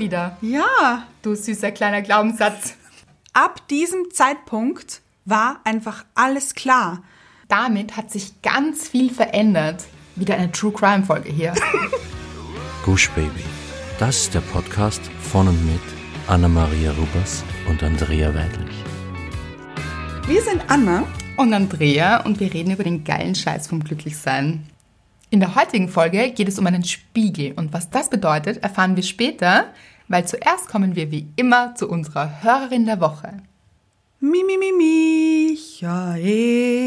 wieder. Ja, Du süßer kleiner Glaubenssatz. ab diesem Zeitpunkt war einfach alles klar. Damit hat sich ganz viel verändert. Wieder eine True Crime Folge hier. Gush Baby. Das ist der Podcast von und mit Anna-Maria Rubers und Andrea Weidlich. Wir sind Anna. und Andrea und wir reden über den geilen Scheiß vom Glücklichsein. In der heutigen Folge geht es um einen Spiegel und was das bedeutet, erfahren wir später, weil zuerst kommen wir wie immer zu unserer Hörerin der Woche. Mi, mi, mi,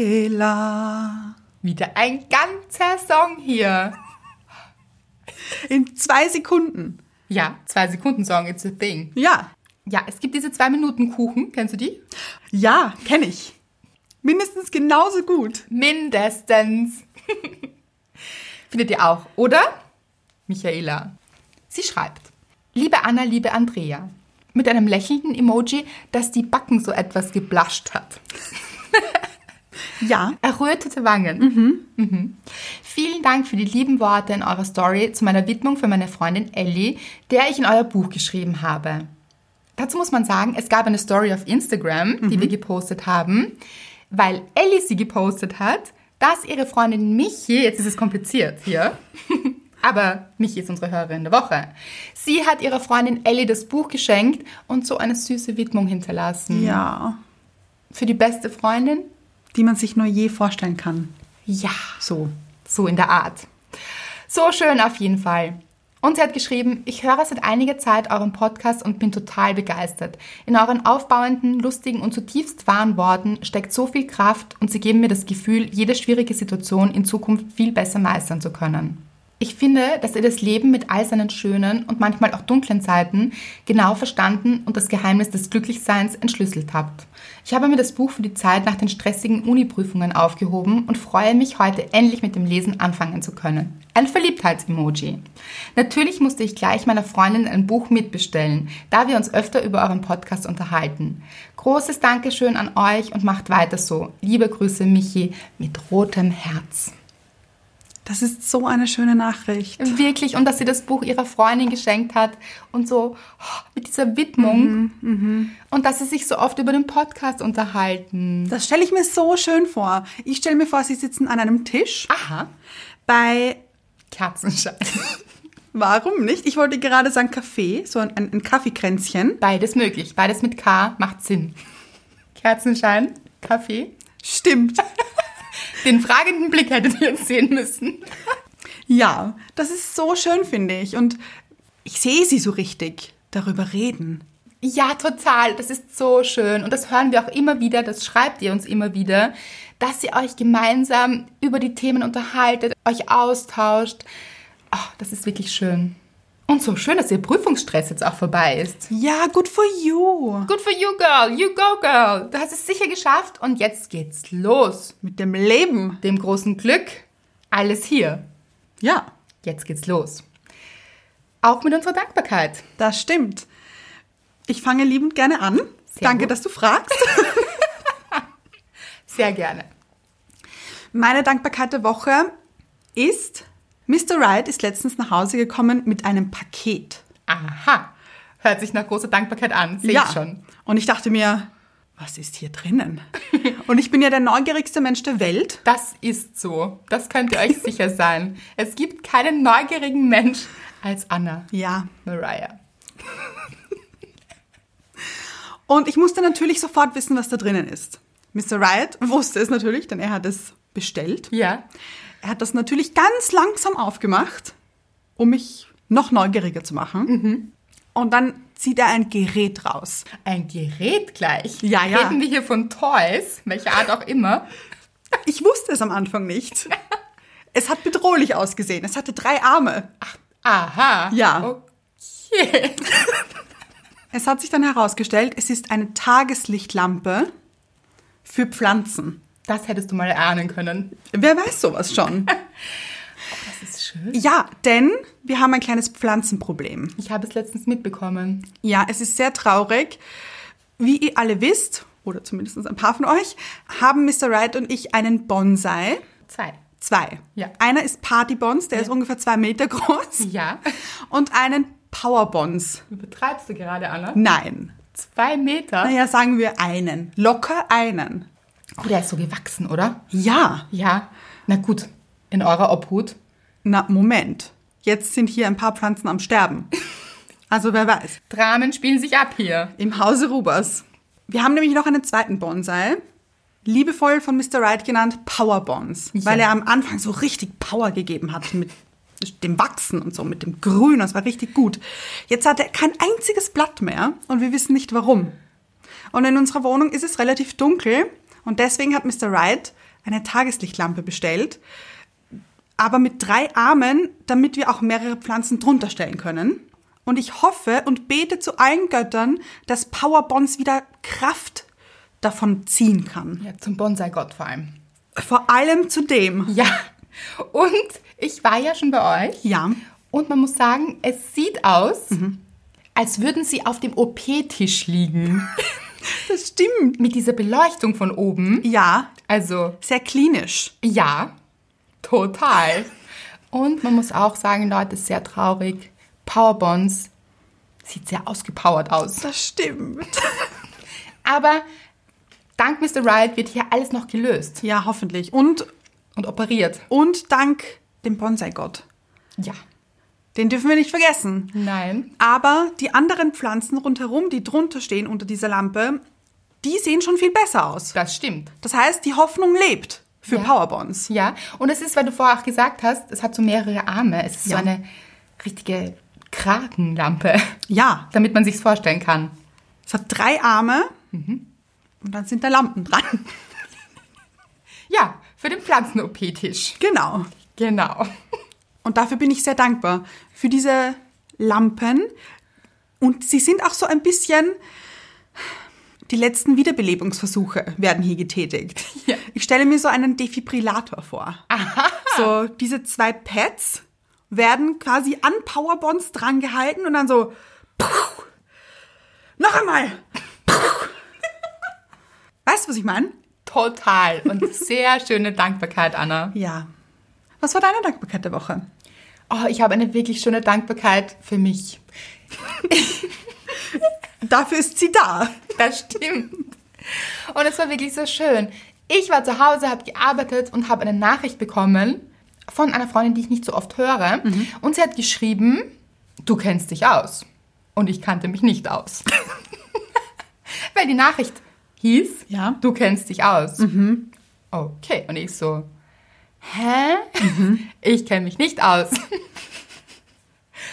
Michaela. Wieder ein ganzer Song hier. In zwei Sekunden. Ja, zwei Sekunden Song, it's a thing. Ja, Ja, es gibt diese zwei Minuten Kuchen, kennst du die? ja, kenne ich. Mindestens genauso gut. Mindestens. Findet ihr auch, oder? Michaela. Sie schreibt. Liebe Anna, liebe Andrea. Mit einem lächelnden Emoji, das die Backen so etwas geblascht hat. Ja, Errötete Wangen. Mhm. Vielen Dank für die lieben Worte in eurer Story zu meiner Widmung für meine Freundin Ellie, der ich in euer Buch geschrieben habe. Dazu muss man sagen, es gab eine Story auf Instagram, die wir gepostet haben, weil Ellie sie gepostet hat, dass ihre Freundin Michi, jetzt ist es kompliziert hier, aber Michi ist unsere Hörerin der Woche. Sie hat ihrer Freundin Ellie das Buch geschenkt und so eine süße Widmung hinterlassen. ja. Für die beste Freundin? Die man sich nur je vorstellen kann. Ja, so. So in der Art. So schön auf jeden Fall. Und sie hat geschrieben, ich höre seit einiger Zeit euren Podcast und bin total begeistert. In euren aufbauenden, lustigen und zutiefst wahren Worten steckt so viel Kraft und sie geben mir das Gefühl, jede schwierige Situation in Zukunft viel besser meistern zu können. Ich finde, dass ihr das Leben mit all seinen schönen und manchmal auch dunklen Seiten genau verstanden und das Geheimnis des Glücklichseins entschlüsselt habt. Ich habe mir das Buch für die Zeit nach den stressigen Uni-Prüfungen aufgehoben und freue mich, heute endlich mit dem Lesen anfangen zu können. Ein Verliebtheits-Emoji. Natürlich musste ich gleich meiner Freundin ein Buch mitbestellen, da wir uns öfter über euren Podcast unterhalten. Großes Dankeschön an euch und macht weiter so. Liebe Grüße, Michi, mit rotem Herz. Das ist so eine schöne Nachricht. Wirklich, und dass sie das Buch ihrer Freundin geschenkt hat und so oh, mit dieser Widmung. Und dass sie sich so oft über den Podcast unterhalten. Das stelle ich mir so schön vor. Ich stelle mir vor, sie sitzen an einem Tisch Aha. bei, Kerzenschein. warum nicht? Ich wollte gerade sagen Kaffee, so ein, ein Kaffeekränzchen. Beides möglich. Beides mit K macht Sinn. Kerzenschein, Kaffee. Stimmt. Den fragenden Blick hättet ihr jetzt sehen müssen. Ja, das ist so schön, finde ich. Und ich sehe sie so richtig darüber reden. Ja, total. Das ist so schön. Und das hören wir auch immer wieder, das schreibt ihr uns immer wieder, dass ihr euch gemeinsam über die Themen unterhaltet, euch austauscht. Oh, das ist wirklich schön. Und so schön, dass ihr Prüfungsstress jetzt auch vorbei ist. Ja, good for you. Good for you, girl. You go, girl. Du hast es sicher geschafft und jetzt geht's los. Mit dem Leben. Dem großen Glück. Alles hier. Ja, Jetzt geht's los. Auch mit unserer Dankbarkeit. das stimmt. Ich fange liebend gerne an. Sehr Danke, gut. dass du fragst. Sehr gerne. Meine Dankbarkeit der Woche ist, Mr. Wright ist letztens nach Hause gekommen mit einem Paket. Aha. Hört sich nach großer Dankbarkeit an. Sehe ich schon. Und ich dachte mir, was ist hier drinnen? Und ich bin ja der neugierigste Mensch der Welt. Das ist so. Das könnt ihr euch sicher sein. Es gibt keinen neugierigen Mensch als Anna Ja. Mariah. Und ich musste natürlich sofort wissen, was da drinnen ist. Mr. Wright wusste es natürlich, denn er hat es bestellt. Ja. Er hat das natürlich ganz langsam aufgemacht, um mich noch neugieriger zu machen. Und dann zieht er ein Gerät raus. Ein Gerät gleich. Ja, ja. Reden wir hier von Toys, welcher Art auch immer. Ich wusste es am Anfang nicht. Es hat bedrohlich ausgesehen. Es hatte drei Arme. Aha. Ja. Okay. Es hat sich dann herausgestellt, es ist eine Tageslichtlampe für Pflanzen. Das hättest du mal erahnen können. Wer weiß sowas schon? Das ist schön. ja, denn wir haben ein kleines Pflanzenproblem. Ich habe es letztens mitbekommen. Ja, es ist sehr traurig. Wie ihr alle wisst, oder zumindest ein paar von euch, haben Mr. Wright und ich einen Bonsai. Zwei. Zwei. Ja. Einer ist Partybons, der ist ungefähr zwei Meter groß. Ja. Und einen Powerbonds. Übertreibst du gerade, Anna? Nein. Zwei Meter? Naja, sagen wir einen. Locker einen. Oh, der ist so gewachsen, oder? Ja. Ja. Na gut, in eurer Obhut. Na, Moment. Jetzt sind hier ein paar Pflanzen am Sterben. Also wer weiß. Dramen spielen sich ab hier. Im Hause Rubers. Wir haben nämlich noch einen zweiten Bonsai. Liebevoll von Mr. Wright genannt Power Bonds. Ja. Weil er am Anfang so richtig Power gegeben hat mit dem Wachsen und so, mit dem Grün. Das war richtig gut. Jetzt hat er kein einziges Blatt mehr und wir wissen nicht warum. Und in unserer Wohnung ist es relativ dunkel und deswegen hat Mr. Wright eine Tageslichtlampe bestellt, aber mit drei Armen, damit wir auch mehrere Pflanzen drunter stellen können. Und ich hoffe und bete zu allen Göttern, dass Power Bonds wieder Kraft davon ziehen kann. Ja, zum Bonsai-Gott vor allem. Vor allem zu dem. Ja. Und ich war ja schon bei euch. Ja. Und man muss sagen, es sieht aus, als würden sie auf dem OP-Tisch liegen. Das stimmt. Mit dieser Beleuchtung von oben. Ja, Also, sehr klinisch. ja, total. Und man muss auch sagen, Leute, sehr traurig. Powerbonds sieht sehr ausgepowert aus. Das stimmt. Aber dank Mr. Wright wird hier alles noch gelöst Ja, hoffentlich. Und, und operiert. und dank dem Bonsai-Gott. Ja. Den dürfen wir nicht vergessen. Nein. Aber die anderen Pflanzen rundherum, die drunter stehen unter dieser Lampe, die sehen schon viel besser aus. Das stimmt. Das heißt, die Hoffnung lebt für Ja. Powerbonds. Ja, und es ist, weil du vorher auch gesagt hast, es hat so mehrere Arme. Es ist Ja. so eine richtige Krakenlampe, Ja, damit man sich's vorstellen kann. es hat drei Arme und dann sind da Lampen dran. Ja, für den Pflanzen-OP-Tisch. Genau. Genau. Und dafür bin ich sehr dankbar für diese Lampen. Und sie sind auch so ein bisschen. Die letzten Wiederbelebungsversuche werden hier getätigt. Ja. Ich stelle mir so einen Defibrillator vor. So, diese zwei Pads werden quasi an Powerbonds drangehalten und dann so. Noch einmal! Weißt du, was ich meine? Total. Und sehr schöne Dankbarkeit, Anna. Ja. Was war deine Dankbarkeit der Woche? Oh, ich habe eine wirklich schöne Dankbarkeit für mich. Dafür ist sie da. Das stimmt. Und es war wirklich so schön. Ich war zu Hause, habe gearbeitet und habe eine Nachricht bekommen von einer Freundin, die ich nicht so oft höre. Und sie hat geschrieben, du kennst dich aus. Und ich kannte mich nicht aus. Weil die Nachricht hieß, Ja. du kennst dich aus. Okay, und ich so, hä? Ich kenne mich nicht aus.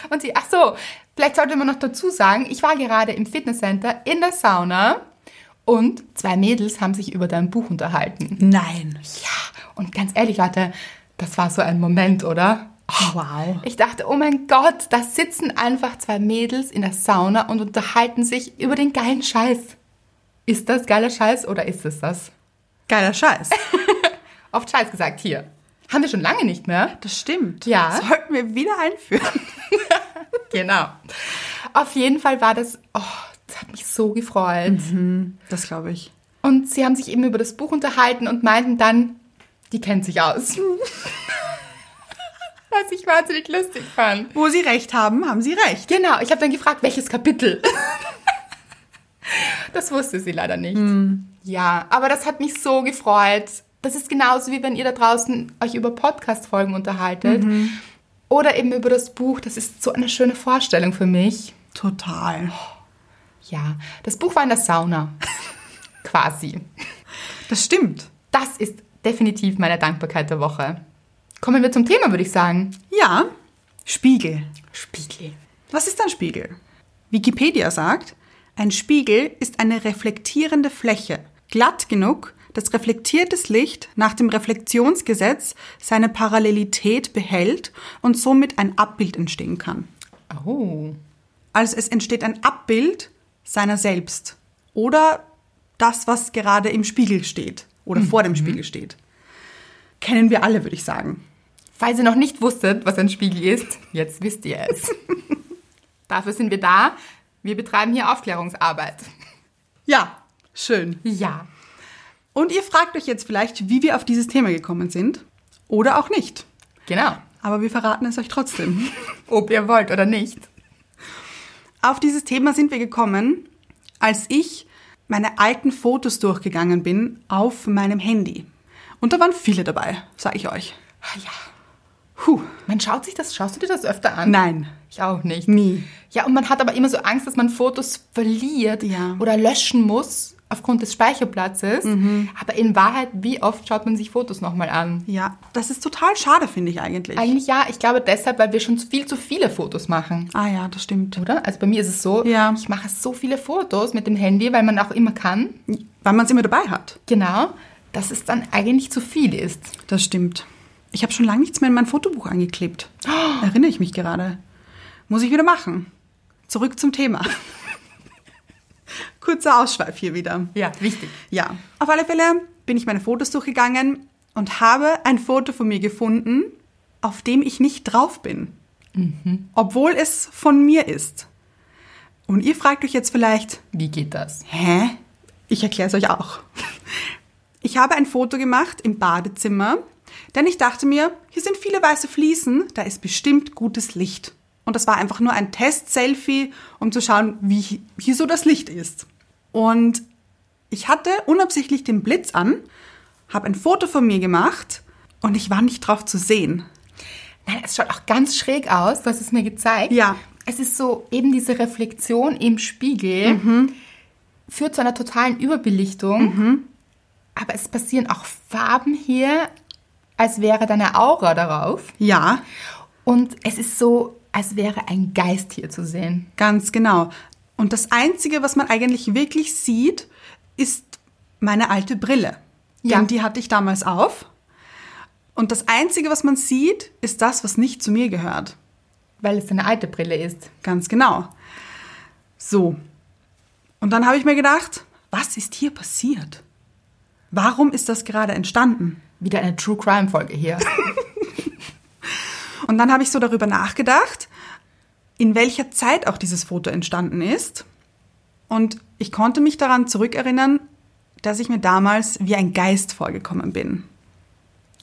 Und sie, ach so, vielleicht sollte man noch dazu sagen, ich war gerade im Fitnesscenter in der Sauna und zwei Mädels haben sich über dein Buch unterhalten. Nein. Ja, und ganz ehrlich, Leute, das war so ein Moment, oder? Wow. Ich dachte, oh mein Gott, da sitzen einfach zwei Mädels in der Sauna und unterhalten sich über den geilen Scheiß. Ist das geiler Scheiß oder ist es das? Geiler Scheiß. Oft Scheiß gesagt hier. Haben wir schon lange nicht mehr. Das stimmt. Ja. Sollten wir wieder einführen. Genau. Auf jeden Fall war das, oh, das hat mich so gefreut. Das glaube ich. Und sie haben sich eben über das Buch unterhalten und meinten dann, die kennt sich aus. Was ich wahnsinnig lustig fand. Wo Sie recht haben, haben Sie recht. Genau, ich habe dann gefragt, welches Kapitel. das wusste sie leider nicht. Ja, aber das hat mich so gefreut. Das ist genauso wie wenn ihr da draußen euch über Podcast-Folgen unterhaltet. Oder eben über das Buch. Das ist so eine schöne Vorstellung für mich. Total. Ja, das Buch war in der Sauna. Quasi. Das stimmt. Das ist definitiv meine Dankbarkeit der Woche. Kommen wir zum Thema, würde ich sagen. Ja. Spiegel. Spiegel. Was ist ein Spiegel? Wikipedia sagt, ein Spiegel ist eine reflektierende Fläche, glatt genug, dass reflektiertes Licht nach dem Reflexionsgesetz seine Parallelität behält und somit ein Abbild entstehen kann. Oh. Also es entsteht ein Abbild seiner selbst oder das, was gerade im Spiegel steht oder vor dem Spiegel steht. Kennen wir alle, würde ich sagen. Falls ihr noch nicht wusstet, was ein Spiegel ist, jetzt wisst ihr es. Dafür sind wir da. Wir betreiben hier Aufklärungsarbeit. Ja, schön. Ja. Und ihr fragt euch jetzt vielleicht, wie wir auf dieses Thema gekommen sind oder auch nicht. Genau. Aber wir verraten es euch trotzdem. Ob ihr wollt oder nicht. Auf dieses Thema sind wir gekommen, als ich meine alten Fotos durchgegangen bin auf meinem Handy. Und da waren viele dabei, sage ich euch. Ah ja. Puh, Man schaut sich das, schaust du dir das öfter an? nein, Ich auch nicht. nie. Ja, und man hat aber immer so Angst, dass man Fotos verliert Ja. oder löschen muss aufgrund des Speicherplatzes. Mhm. Aber in Wahrheit, wie oft schaut man sich Fotos nochmal an? Ja, das ist total schade, finde ich eigentlich. Eigentlich ja, ich glaube deshalb, weil wir schon viel zu viele Fotos machen. ah ja, das stimmt. Oder? Also bei mir ist es so, Ja. ich mache so viele Fotos mit dem Handy, weil man auch immer kann. Weil man es immer dabei hat. Genau, dass es dann eigentlich zu viel ist. Das stimmt. Ich habe schon lange nichts mehr in mein Fotobuch angeklebt. Erinnere ich mich gerade. Muss ich wieder machen. Zurück zum Thema. Kurzer Ausschweif hier wieder. Ja, wichtig. Ja, auf alle Fälle bin ich meine Fotos durchgegangen und habe ein Foto von mir gefunden, auf dem ich nicht drauf bin. Obwohl es von mir ist. Und ihr fragt euch jetzt vielleicht, Wie geht das? Hä? Ich erkläre es euch auch. Ich habe ein Foto gemacht im Badezimmer, denn ich dachte mir, hier sind viele weiße Fliesen, da ist bestimmt gutes Licht. Und das war einfach nur ein Test-Selfie, um zu schauen, wie hier so das Licht ist. Und ich hatte unabsichtlich den Blitz an, habe ein Foto von mir gemacht und ich war nicht drauf zu sehen. Nein, es schaut auch ganz schräg aus. Du hast es mir gezeigt. Ja. Es ist so eben diese Reflexion im Spiegel führt zu einer totalen Überbelichtung. Aber es passieren auch Farben hier, als wäre da eine Aura darauf. Ja, Und es ist so, als wäre ein Geist hier zu sehen. Ganz genau. Und das Einzige, was man eigentlich wirklich sieht, ist meine alte Brille. Ja. Denn die hatte ich damals auf. Und das Einzige, was man sieht, ist das, was nicht zu mir gehört. Weil es eine alte Brille ist. Ganz genau. So. Und dann habe ich mir gedacht, was ist hier passiert? Warum ist das gerade entstanden? Wieder eine True Crime Folge hier. Und dann habe ich so darüber nachgedacht, in welcher Zeit auch dieses Foto entstanden ist. Und ich konnte mich daran zurückerinnern, dass ich mir damals wie ein Geist vorgekommen bin.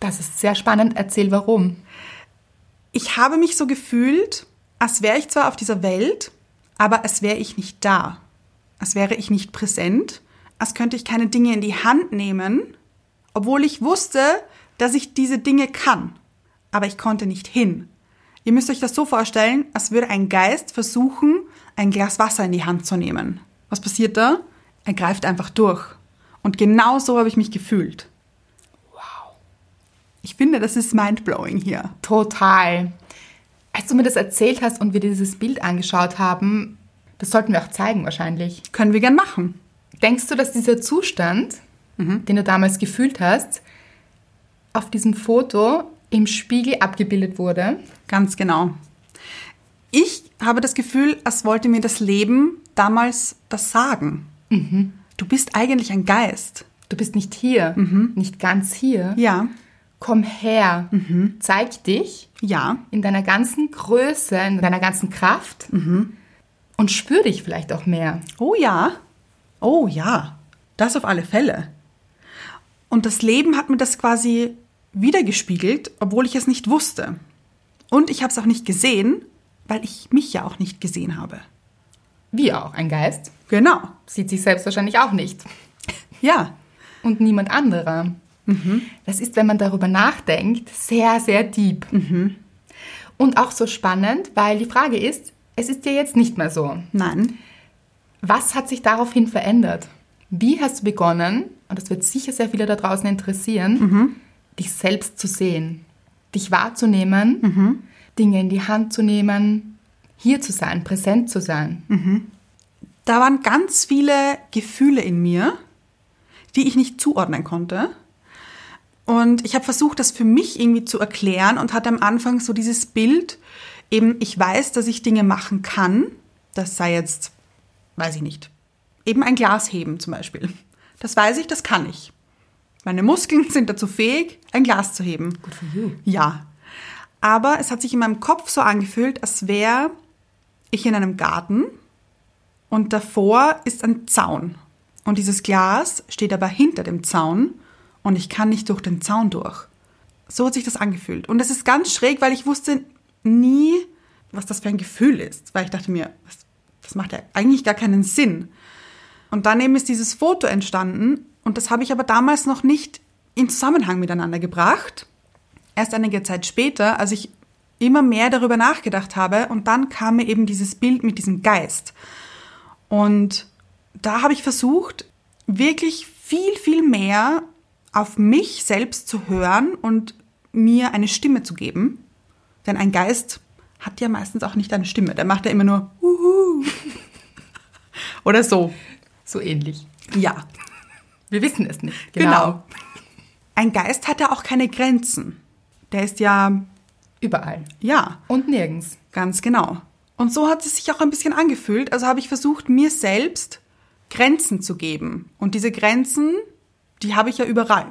Das ist sehr spannend. Erzähl warum. Ich habe mich so gefühlt, als wäre ich zwar auf dieser Welt, aber als wäre ich nicht da. Als wäre ich nicht präsent, als könnte ich keine Dinge in die Hand nehmen, obwohl ich wusste, dass ich diese Dinge kann. Aber ich konnte nicht hin. Ihr müsst euch das so vorstellen, als würde ein Geist versuchen, ein Glas Wasser in die Hand zu nehmen. Was passiert da? Er greift einfach durch. Und genau so habe ich mich gefühlt. Wow. Ich finde, das ist mindblowing hier. Total. Als du mir das erzählt hast und wir dieses Bild angeschaut haben, das sollten wir auch zeigen wahrscheinlich. Können wir gern machen. Denkst du, dass dieser Zustand, den du damals gefühlt hast, auf diesem Foto im Spiegel abgebildet wurde? Ganz genau. Ich habe das Gefühl, als wollte mir das Leben damals das sagen. Du bist eigentlich ein Geist. Du bist nicht hier, nicht ganz hier. Ja, Komm her, zeig dich ja, in deiner ganzen Größe, in deiner ganzen Kraft und spür dich vielleicht auch mehr. oh ja, oh ja, das auf alle Fälle. Und das Leben hat mir das quasi wiedergespiegelt, obwohl ich es nicht wusste. Und ich habe es auch nicht gesehen, weil ich mich ja auch nicht gesehen habe. Wie auch ein Geist. Genau, Sieht sich selbst wahrscheinlich auch nicht. ja, und niemand anderer. Das ist, wenn man darüber nachdenkt, sehr, sehr deep. Und auch so spannend, weil die Frage ist, es ist dir jetzt nicht mehr so. nein, Was hat sich daraufhin verändert? Wie hast du begonnen, und das wird sicher sehr viele da draußen interessieren, dich selbst zu sehen, dich wahrzunehmen, Dinge in die Hand zu nehmen, hier zu sein, präsent zu sein? da waren ganz viele Gefühle in mir, die ich nicht zuordnen konnte. Und ich habe versucht, das für mich irgendwie zu erklären und hatte am Anfang so dieses Bild, eben ich weiß, dass ich Dinge machen kann. Das sei jetzt, weiß ich nicht, eben ein Glas heben zum Beispiel. Das weiß ich, das kann ich. Meine Muskeln sind dazu fähig, ein Glas zu heben. Good for you. Ja. Aber es hat sich in meinem Kopf so angefühlt, als wäre ich in einem Garten und davor ist ein Zaun. Und dieses Glas steht aber hinter dem Zaun und ich kann nicht durch den Zaun durch. So hat sich das angefühlt. Und es ist ganz schräg, weil ich wusste nie, was das für ein Gefühl ist. Weil ich dachte mir, was, Das macht ja eigentlich gar keinen Sinn. Und dann eben ist dieses Foto entstanden und das habe ich aber damals noch nicht in Zusammenhang miteinander gebracht. Erst einige Zeit später, als ich immer mehr darüber nachgedacht habe und dann kam mir eben dieses Bild mit diesem Geist. Und da habe ich versucht, wirklich viel, viel mehr auf mich selbst zu hören und mir eine Stimme zu geben. Denn ein Geist hat ja meistens auch nicht eine Stimme. Der macht ja immer nur Uhu. oder so. So ähnlich. Ja, Wir wissen es nicht. genau. Ein Geist hat ja auch keine Grenzen. Der ist ja, Überall. ja, Und nirgends. Ganz genau. Und so hat es sich auch ein bisschen angefühlt. Also habe ich versucht, mir selbst Grenzen zu geben. Und diese Grenzen, die habe ich ja überall.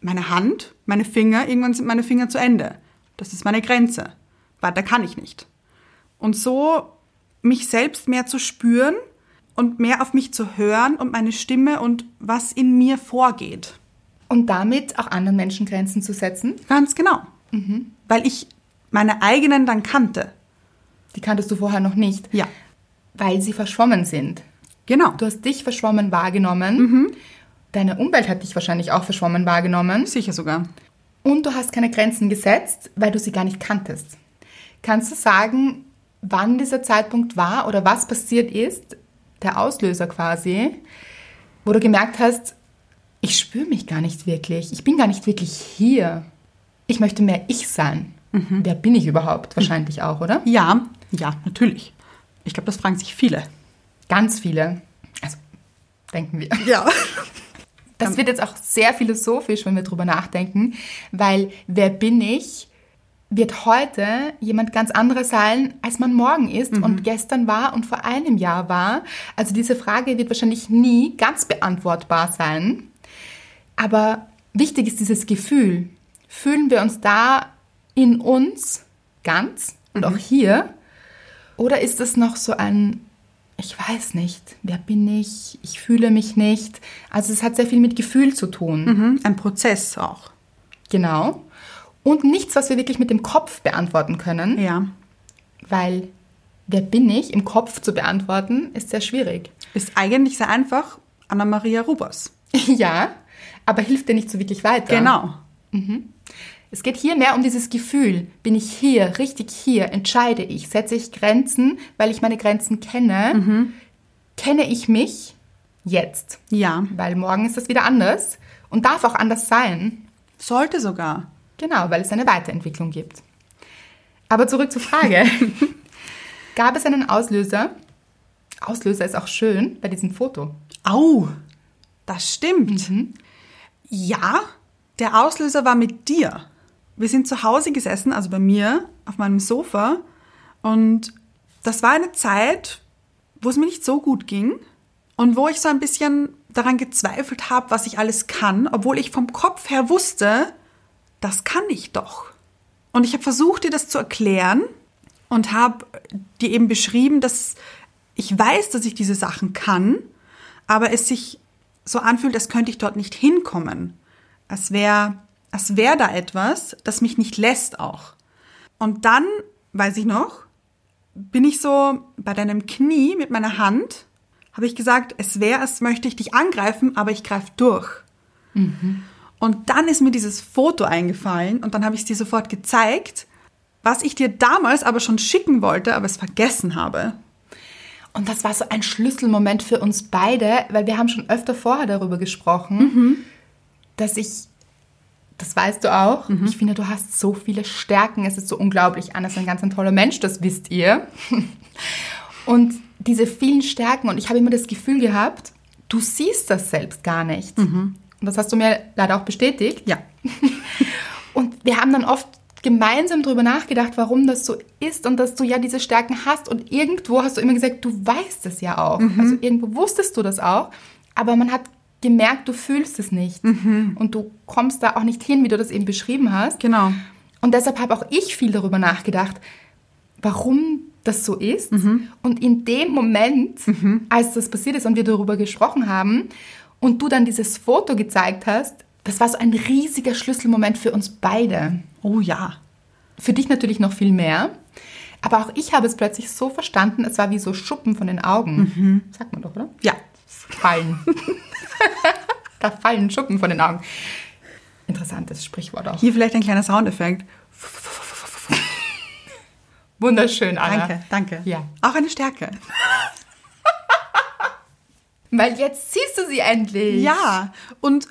Meine Hand, meine Finger, irgendwann sind meine Finger zu Ende. Das ist meine Grenze. Weiter kann ich nicht. Und so mich selbst mehr zu spüren und mehr auf mich zu hören und meine Stimme und was in mir vorgeht. Und damit auch anderen Menschen Grenzen zu setzen. Ganz genau. Weil ich meine eigenen dann kannte. Die kanntest du vorher noch nicht. Ja, Weil sie verschwommen sind. genau. Du hast dich verschwommen wahrgenommen. Deine Umwelt hat dich wahrscheinlich auch verschwommen wahrgenommen. Sicher sogar. Und du hast keine Grenzen gesetzt, weil du sie gar nicht kanntest. Kannst du sagen, wann dieser Zeitpunkt war oder was passiert ist, der Auslöser quasi, wo du gemerkt hast, ich spüre mich gar nicht wirklich, ich bin gar nicht wirklich hier. Ich möchte mehr ich sein. Wer bin ich überhaupt? Wahrscheinlich auch, oder? Ja, ja, natürlich. Ich glaube, das fragen sich viele. Ganz viele. Also, denken wir. Ja. Das wird jetzt auch sehr philosophisch, wenn wir drüber nachdenken, weil wer bin ich, wird heute jemand ganz anderer sein, als man morgen ist und gestern war und vor einem Jahr war. Also diese Frage wird wahrscheinlich nie ganz beantwortbar sein. Aber wichtig ist dieses Gefühl. Fühlen wir uns da in uns ganz und auch hier? Oder ist es noch so ein, ich weiß nicht, wer bin ich, ich fühle mich nicht. Also es hat sehr viel mit Gefühl zu tun. Mhm, Ein Prozess auch. Genau. Und nichts, was wir wirklich mit dem Kopf beantworten können, Ja. weil wer bin ich im Kopf zu beantworten, ist sehr schwierig. Ist eigentlich sehr einfach Anna-Maria Rubers. ja, aber hilft dir nicht so wirklich weiter. Genau. Es geht hier mehr um dieses Gefühl. Bin ich hier, richtig hier, entscheide ich, setze ich Grenzen, weil ich meine Grenzen kenne. Kenne ich mich jetzt, Ja. weil morgen ist das wieder anders und darf auch anders sein. Sollte sogar. Genau, weil es eine Weiterentwicklung gibt. Aber zurück zur Frage. Gab es einen Auslöser? Auslöser ist auch schön bei diesem Foto. Au, das stimmt. Ja, der Auslöser war mit dir. Wir sind zu Hause gesessen, also bei mir, auf meinem Sofa. Und das war eine Zeit, wo es mir nicht so gut ging und wo ich so ein bisschen daran gezweifelt habe, was ich alles kann, obwohl ich vom Kopf her wusste, das kann ich doch. Und ich habe versucht, dir das zu erklären und habe dir eben beschrieben, dass ich weiß, dass ich diese Sachen kann, aber es sich so anfühlt, als könnte ich dort nicht hinkommen. Als wäre als wär da etwas, das mich nicht lässt auch. Und dann, weiß ich noch, bin ich so bei deinem Knie mit meiner Hand, habe ich gesagt, es wäre, als möchte ich dich angreifen, aber ich greife durch. Und dann ist mir dieses Foto eingefallen und dann habe ich es dir sofort gezeigt, was ich dir damals aber schon schicken wollte, aber es vergessen habe. Und das war so ein Schlüsselmoment für uns beide, weil wir haben schon öfter vorher darüber gesprochen, dass ich, das weißt du auch, ich finde, du hast so viele Stärken, es ist so unglaublich. Anna ist ein ganz ein toller Mensch, das wisst ihr. Und diese vielen Stärken, und ich habe immer das Gefühl gehabt, du siehst das selbst gar nicht. Und das hast du mir leider auch bestätigt. Ja. Und wir haben dann oft gemeinsam darüber nachgedacht, warum das so ist und dass du ja diese Stärken hast. Und irgendwo hast du immer gesagt, du weißt es ja auch. Also irgendwo wusstest du das auch. Aber man hat gemerkt, du fühlst es nicht. Und du kommst da auch nicht hin, wie du das eben beschrieben hast. Genau. Und deshalb habe auch ich viel darüber nachgedacht, warum das so ist. Und in dem Moment, als das passiert ist und wir darüber gesprochen haben und du dann dieses Foto gezeigt hast, das war so ein riesiger Schlüsselmoment für uns beide. Oh ja. Für dich natürlich noch viel mehr. Aber auch ich habe es plötzlich so verstanden, es war wie so Schuppen von den Augen. Sagt man doch, oder? Ja. Fallen. da fallen Schuppen von den Augen. Interessantes Sprichwort auch. Hier vielleicht ein kleiner Soundeffekt. Wunderschön, Anna. Danke, danke. Ja. Auch eine Stärke. Weil jetzt siehst du sie endlich. Ja, und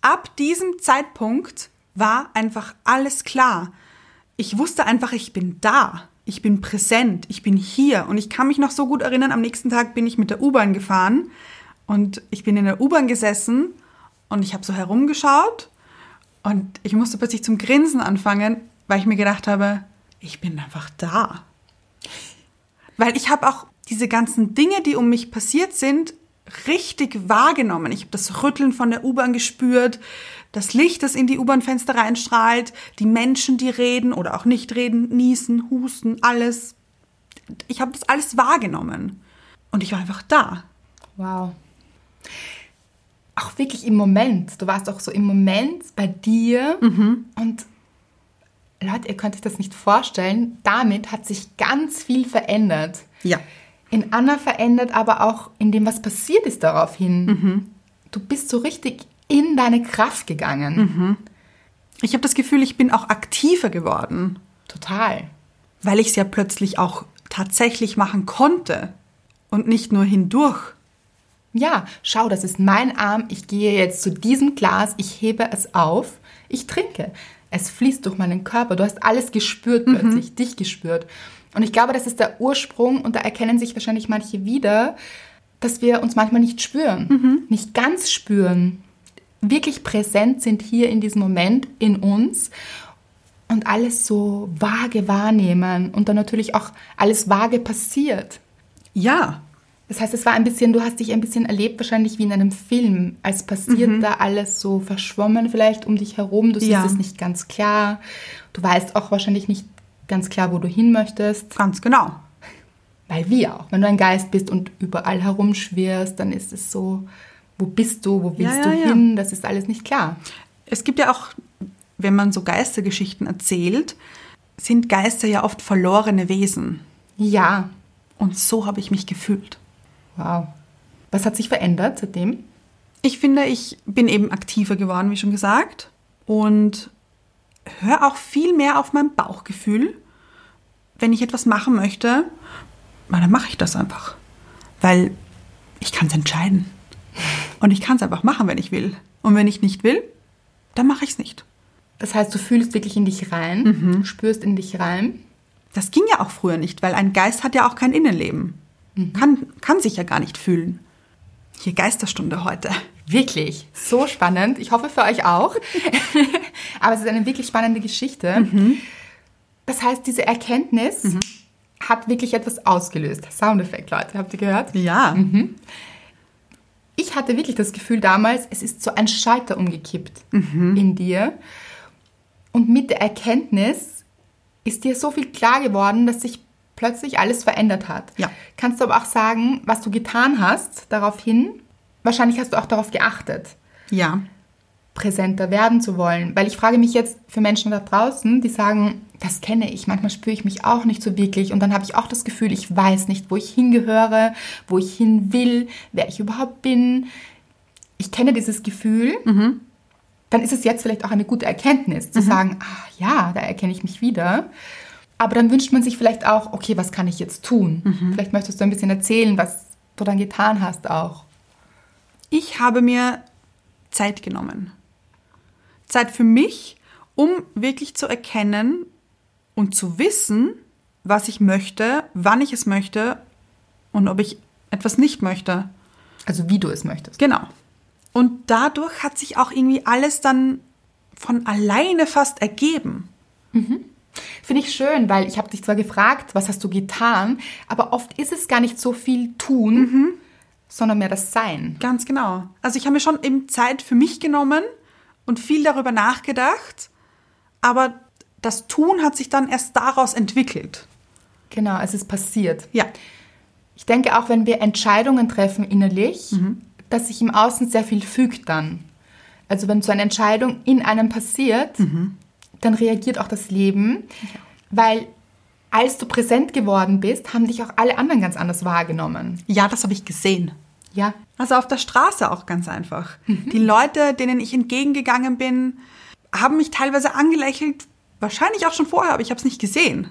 ab diesem Zeitpunkt war einfach alles klar. Ich wusste einfach, ich bin da. Ich bin präsent. Ich bin hier. Und ich kann mich noch so gut erinnern, am nächsten Tag bin ich mit der U-Bahn gefahren und ich bin in der U-Bahn gesessen und ich habe so herumgeschaut und ich musste plötzlich zum Grinsen anfangen, weil ich mir gedacht habe, ich bin einfach da. Weil ich habe auch diese ganzen Dinge, die um mich passiert sind, richtig wahrgenommen. Ich habe das Rütteln von der U-Bahn gespürt, das Licht, das in die U-Bahn-Fenster reinstrahlt, die Menschen, die reden oder auch nicht reden, niesen, husten, alles. Ich habe das alles wahrgenommen. Und ich war einfach da. Wow. Auch wirklich im Moment. Du warst auch so im Moment bei dir. Und Leute, ihr könnt euch das nicht vorstellen. Damit hat sich ganz viel verändert. Ja. In Anna verändert, aber auch in dem, was passiert ist daraufhin. Du bist so richtig in deine Kraft gegangen. Ich habe das Gefühl, ich bin auch aktiver geworden, Total. weil ich es ja plötzlich auch tatsächlich machen konnte und nicht nur hindurch. Ja, schau, das ist mein Arm. Ich gehe jetzt zu diesem Glas, ich hebe es auf, ich trinke. Es fließt durch meinen Körper. Du hast alles gespürt plötzlich, dich gespürt. Und ich glaube, das ist der Ursprung und da erkennen sich wahrscheinlich manche wieder, dass wir uns manchmal nicht spüren, nicht ganz spüren, wirklich präsent sind hier in diesem Moment in uns und alles so vage wahrnehmen und dann natürlich auch alles vage passiert. Ja, Das heißt, es war ein bisschen, du hast dich ein bisschen erlebt, wahrscheinlich wie in einem Film, als passiert da alles so verschwommen vielleicht um dich herum. Du siehst Ja. es nicht ganz klar. Du weißt auch wahrscheinlich nicht ganz klar, wo du hin möchtest. ganz genau. Weil wir auch. Wenn du ein Geist bist und überall herumschwirrst, dann ist es so, wo bist du, wo willst Ja, du ja, ja. hin? Das ist alles nicht klar. Es gibt ja auch, wenn man so Geistergeschichten erzählt, sind Geister ja oft verlorene Wesen. Ja, Und so habe ich mich gefühlt. wow. Was hat sich verändert seitdem? Ich finde, ich bin eben aktiver geworden, wie schon gesagt. Und höre auch viel mehr auf mein Bauchgefühl. Wenn ich etwas machen möchte, na, dann mache ich das einfach. Weil ich kann es entscheiden. Und ich kann es einfach machen, wenn ich will. Und wenn ich nicht will, dann mache ich es nicht. Das heißt, du fühlst wirklich in dich rein, Mhm. spürst in dich rein. Das ging ja auch früher nicht, weil ein Geist hat ja auch kein Innenleben. Kann, kann sich ja gar nicht fühlen. Hier Geisterstunde heute. Wirklich, so spannend. Ich hoffe für euch auch. Aber es ist eine wirklich spannende Geschichte. Mhm. Das heißt, diese Erkenntnis hat wirklich etwas ausgelöst. Soundeffekt, Leute, habt ihr gehört? Ja. Ich hatte wirklich das Gefühl damals, es ist so ein Schalter umgekippt in dir. Und mit der Erkenntnis ist dir so viel klar geworden, dass sich plötzlich alles verändert hat. Ja. Kannst du aber auch sagen, was du getan hast daraufhin? Wahrscheinlich hast du auch darauf geachtet. Ja. Präsenter werden zu wollen. Weil ich frage mich jetzt für Menschen da draußen, die sagen, das kenne ich, manchmal spüre ich mich auch nicht so wirklich und dann habe ich auch das Gefühl, ich weiß nicht, wo ich hingehöre, wo ich hin will, wer ich überhaupt bin. Ich kenne dieses Gefühl. Dann ist es jetzt vielleicht auch eine gute Erkenntnis, zu sagen, ah ja, da erkenne ich mich wieder. Aber dann wünscht man sich vielleicht auch, okay, was kann ich jetzt tun? Vielleicht möchtest du ein bisschen erzählen, was du dann getan hast auch. Ich habe mir Zeit genommen. Zeit für mich, um wirklich zu erkennen und zu wissen, was ich möchte, wann ich es möchte und ob ich etwas nicht möchte. Also wie du es möchtest. Genau. Und dadurch hat sich auch irgendwie alles dann von alleine fast ergeben. Finde ich schön, weil ich habe dich zwar gefragt, was hast du getan, aber oft ist es gar nicht so viel tun, sondern mehr das Sein. Ganz genau. Also ich habe mir schon eben Zeit für mich genommen und viel darüber nachgedacht, aber das Tun hat sich dann erst daraus entwickelt. Genau, es ist passiert. Ja, Ich denke auch, wenn wir Entscheidungen treffen innerlich, dass sich im Außen sehr viel fügt dann. Also wenn so eine Entscheidung in einem passiert, dann reagiert auch das Leben, weil als du präsent geworden bist, haben dich auch alle anderen ganz anders wahrgenommen. Ja, das habe ich gesehen. Ja. Also auf der Straße auch ganz einfach. Die Leute, denen ich entgegengegangen bin, haben mich teilweise angelächelt, wahrscheinlich auch schon vorher, aber ich habe es nicht gesehen.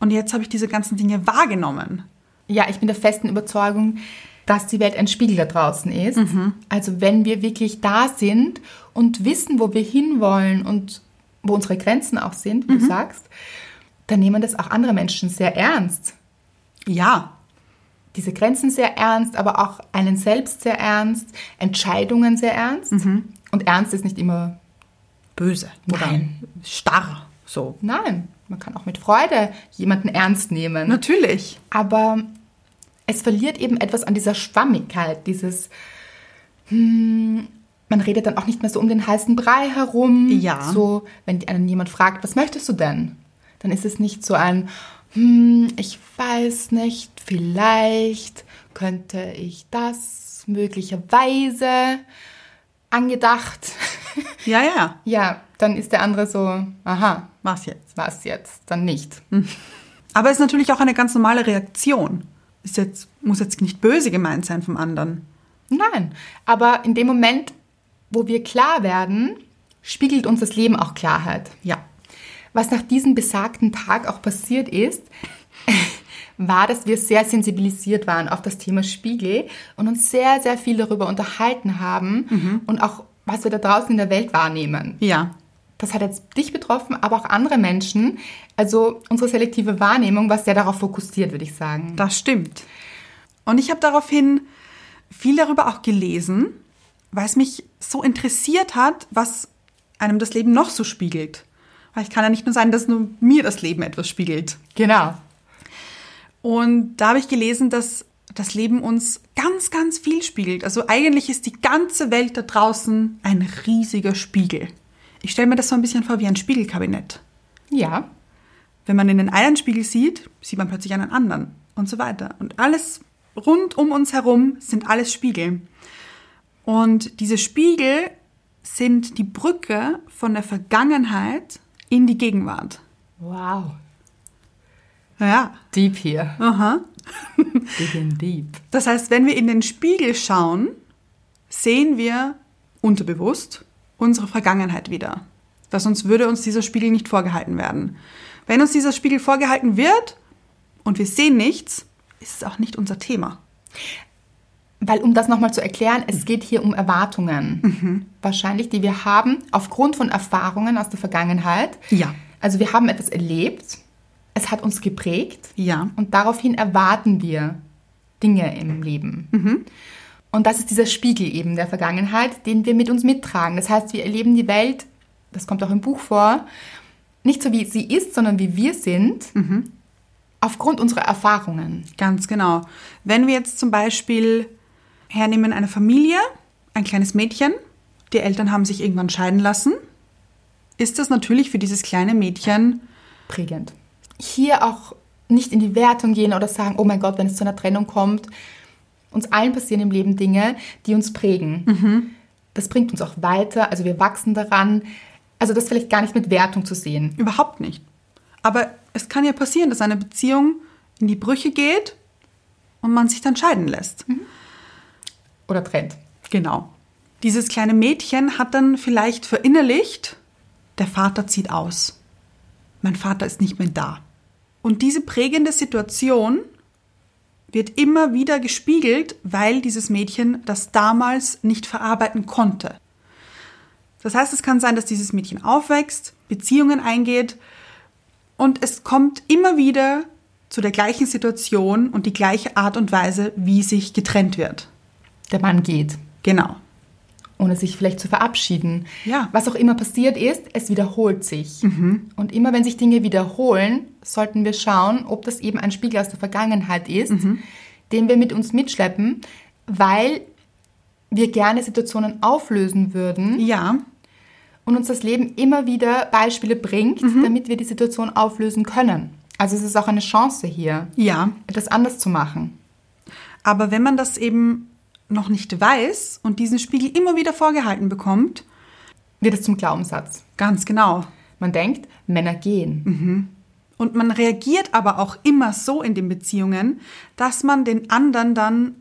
Und jetzt habe ich diese ganzen Dinge wahrgenommen. Ja, ich bin der festen Überzeugung, dass die Welt ein Spiegel da draußen ist. Also wenn wir wirklich da sind und wissen, wo wir hinwollen und wo unsere Grenzen auch sind, wie du sagst, dann nehmen das auch andere Menschen sehr ernst. Ja, Diese Grenzen sehr ernst, aber auch einen selbst sehr ernst, Entscheidungen sehr ernst. Und ernst ist nicht immer, böse oder Nein. starr. So. nein, man kann auch mit Freude jemanden ernst nehmen. Natürlich. aber es verliert eben etwas an dieser Schwammigkeit, dieses, hm, man redet dann auch nicht mehr so um den heißen Brei herum. Ja. So, wenn einen jemand fragt, was möchtest du denn? Dann ist es nicht so ein, hm, ich weiß nicht, vielleicht könnte ich das möglicherweise angedacht. Ja, ja. ja, dann ist der andere so, aha, Was jetzt? was jetzt? Dann nicht. Aber es ist natürlich auch eine ganz normale Reaktion. Ist jetzt, muss jetzt nicht böse gemeint sein vom anderen. Nein, aber in dem Moment, wo wir klar werden, spiegelt uns das Leben auch Klarheit. Ja. Was nach diesem besagten Tag auch passiert ist, war, dass wir sehr sensibilisiert waren auf das Thema Spiegel und uns sehr, sehr viel darüber unterhalten haben und auch, was wir da draußen in der Welt wahrnehmen. Ja. Das hat jetzt dich betroffen, aber auch andere Menschen. Also unsere selektive Wahrnehmung war sehr darauf fokussiert, würde ich sagen. Das stimmt. Und ich habe daraufhin viel darüber auch gelesen, weil es mich so interessiert hat, was einem das Leben noch so spiegelt. Weil ich kann ja nicht nur sein, dass nur mir das Leben etwas spiegelt. Genau. Und da habe ich gelesen, dass das Leben uns ganz, ganz viel spiegelt. Also eigentlich ist die ganze Welt da draußen ein riesiger Spiegel. Ich stelle mir das so ein bisschen vor wie ein Spiegelkabinett. Ja. Wenn man in den einen Spiegel sieht, sieht man plötzlich einen anderen und so weiter. Und alles rund um uns herum sind alles Spiegel. Und diese Spiegel sind die Brücke von der Vergangenheit in die Gegenwart. Wow. Ja, Deep hier. aha. Digging deep. Das heißt, wenn wir in den Spiegel schauen, sehen wir unterbewusst unsere Vergangenheit wieder. Weil sonst würde uns dieser Spiegel nicht vorgehalten werden. Wenn uns dieser Spiegel vorgehalten wird und wir sehen nichts, ist es auch nicht unser Thema. Weil, um das nochmal zu erklären, es geht hier um Erwartungen. Mhm. Wahrscheinlich, die wir haben aufgrund von Erfahrungen aus der Vergangenheit. Ja. Also wir haben etwas erlebt, es hat uns geprägt Ja. und daraufhin erwarten wir Dinge im Leben. Mhm. Und das ist dieser Spiegel eben der Vergangenheit, den wir mit uns mittragen. Das heißt, wir erleben die Welt, das kommt auch im Buch vor, nicht so wie sie ist, sondern wie wir sind, Mhm. aufgrund unserer Erfahrungen. Ganz genau. Wenn wir jetzt zum Beispiel hernehmen eine Familie, ein kleines Mädchen, die Eltern haben sich irgendwann scheiden lassen, ist das natürlich für dieses kleine Mädchen prägend. Hier auch nicht in die Wertung gehen oder sagen, oh mein Gott, wenn es zu einer Trennung kommt. Uns allen passieren im Leben Dinge, die uns prägen. Das bringt uns auch weiter, also wir wachsen daran. Also das vielleicht gar nicht mit Wertung zu sehen. Überhaupt nicht. Aber es kann ja passieren, dass eine Beziehung in die Brüche geht und man sich dann scheiden lässt. Oder trennt. Genau. Dieses kleine Mädchen hat dann vielleicht verinnerlicht, der Vater zieht aus. Mein Vater ist nicht mehr da. Und diese prägende Situation wird immer wieder gespiegelt, weil dieses Mädchen das damals nicht verarbeiten konnte. Das heißt, es kann sein, dass dieses Mädchen aufwächst, Beziehungen eingeht und es kommt immer wieder zu der gleichen Situation und die gleiche Art und Weise, wie sich getrennt wird. Der Mann geht, Genau. ohne sich vielleicht zu verabschieden. Ja. Was auch immer passiert ist, es wiederholt sich. Und immer wenn sich Dinge wiederholen, sollten wir schauen, ob das eben ein Spiegel aus der Vergangenheit ist, den wir mit uns mitschleppen, weil wir gerne Situationen auflösen würden Ja, und uns das Leben immer wieder Beispiele bringt, damit wir die Situation auflösen können. Also es ist auch eine Chance hier, ja. etwas anders zu machen. Aber wenn man das eben noch nicht weiß und diesen Spiegel immer wieder vorgehalten bekommt, Wird es zum Glaubenssatz. ganz genau. Man denkt, Männer gehen. Und man reagiert aber auch immer so in den Beziehungen, dass man den anderen dann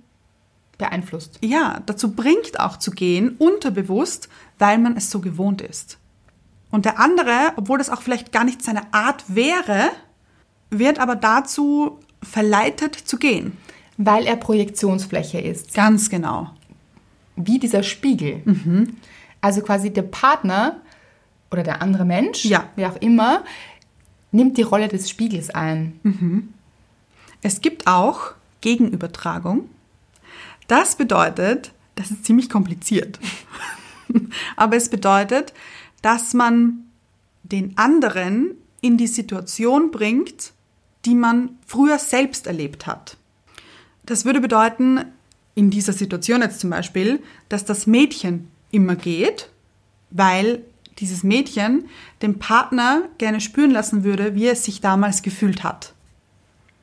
Beeinflusst. ja dazu bringt, auch zu gehen, unterbewusst, weil man es so gewohnt ist. Und der andere, obwohl das auch vielleicht gar nicht seine Art wäre, wird aber dazu verleitet zu gehen. Weil er Projektionsfläche ist. Ganz genau. Wie dieser Spiegel. Also quasi der Partner oder der andere Mensch, Ja. wie auch immer, nimmt die Rolle des Spiegels ein. Es gibt auch Gegenübertragung. Das bedeutet, das ist ziemlich kompliziert, aber es bedeutet, dass man den anderen in die Situation bringt, die man früher selbst erlebt hat. Das würde bedeuten, in dieser Situation jetzt zum Beispiel, dass das Mädchen immer geht, weil dieses Mädchen dem Partner gerne spüren lassen würde, wie es sich damals gefühlt hat.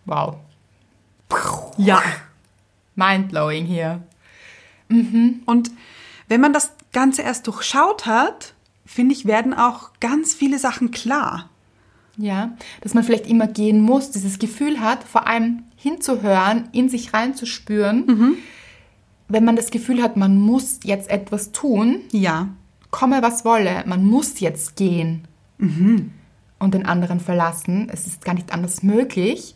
Wow. Ja. Mindblowing hier. Und wenn man das Ganze erst durchschaut hat, finde ich, werden auch ganz viele Sachen klar. Ja, dass man vielleicht immer gehen muss, dieses Gefühl hat, vor allem hinzuhören, in sich reinzuspüren. Wenn man das Gefühl hat, man muss jetzt etwas tun, Ja, komme was wolle, man muss jetzt gehen. Und den anderen verlassen, es ist gar nicht anders möglich,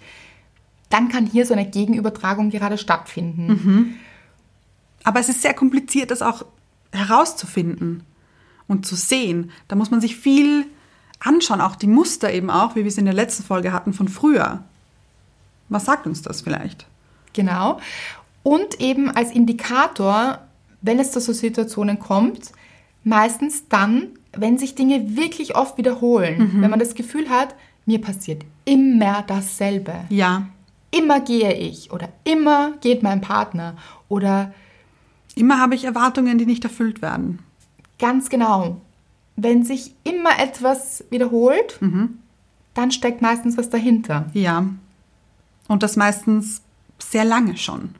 dann kann hier so eine Gegenübertragung gerade stattfinden. aber es ist sehr kompliziert, das auch herauszufinden und zu sehen. Da muss man sich viel anschauen, auch die Muster eben auch, wie wir es in der letzten Folge hatten von früher. Was sagt uns das vielleicht? Genau. Und eben als Indikator, wenn es zu so Situationen kommt, meistens dann, wenn sich Dinge wirklich oft wiederholen. Wenn man das Gefühl hat, mir passiert immer dasselbe. Ja, Immer gehe ich oder immer geht mein Partner oder immer habe ich Erwartungen, die nicht erfüllt werden. ganz genau, wenn sich immer etwas wiederholt, dann steckt meistens was dahinter. Ja. Und das meistens sehr lange schon.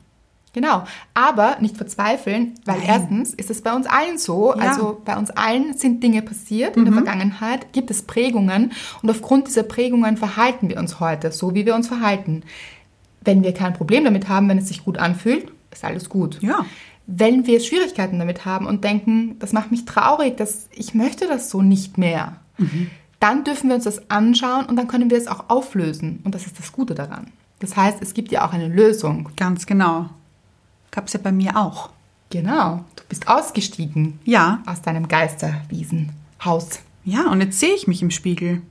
Genau, aber nicht verzweifeln, weil Nein. erstens ist es bei uns allen so, Ja. also bei uns allen sind Dinge passiert in der Vergangenheit, gibt es Prägungen und aufgrund dieser Prägungen verhalten wir uns heute so, wie wir uns verhalten. Wenn wir kein Problem damit haben, wenn es sich gut anfühlt, ist alles gut. Ja. Wenn wir Schwierigkeiten damit haben und denken, das macht mich traurig, das, ich möchte das so nicht mehr, dann dürfen wir uns das anschauen und dann können wir es auch auflösen. Und das ist das Gute daran. Das heißt, es gibt ja auch eine Lösung. Ganz genau. Gab es ja bei mir auch. Genau, du bist ausgestiegen Ja. aus deinem Geisterwiesenhaus. Ja, und jetzt sehe ich mich im Spiegel.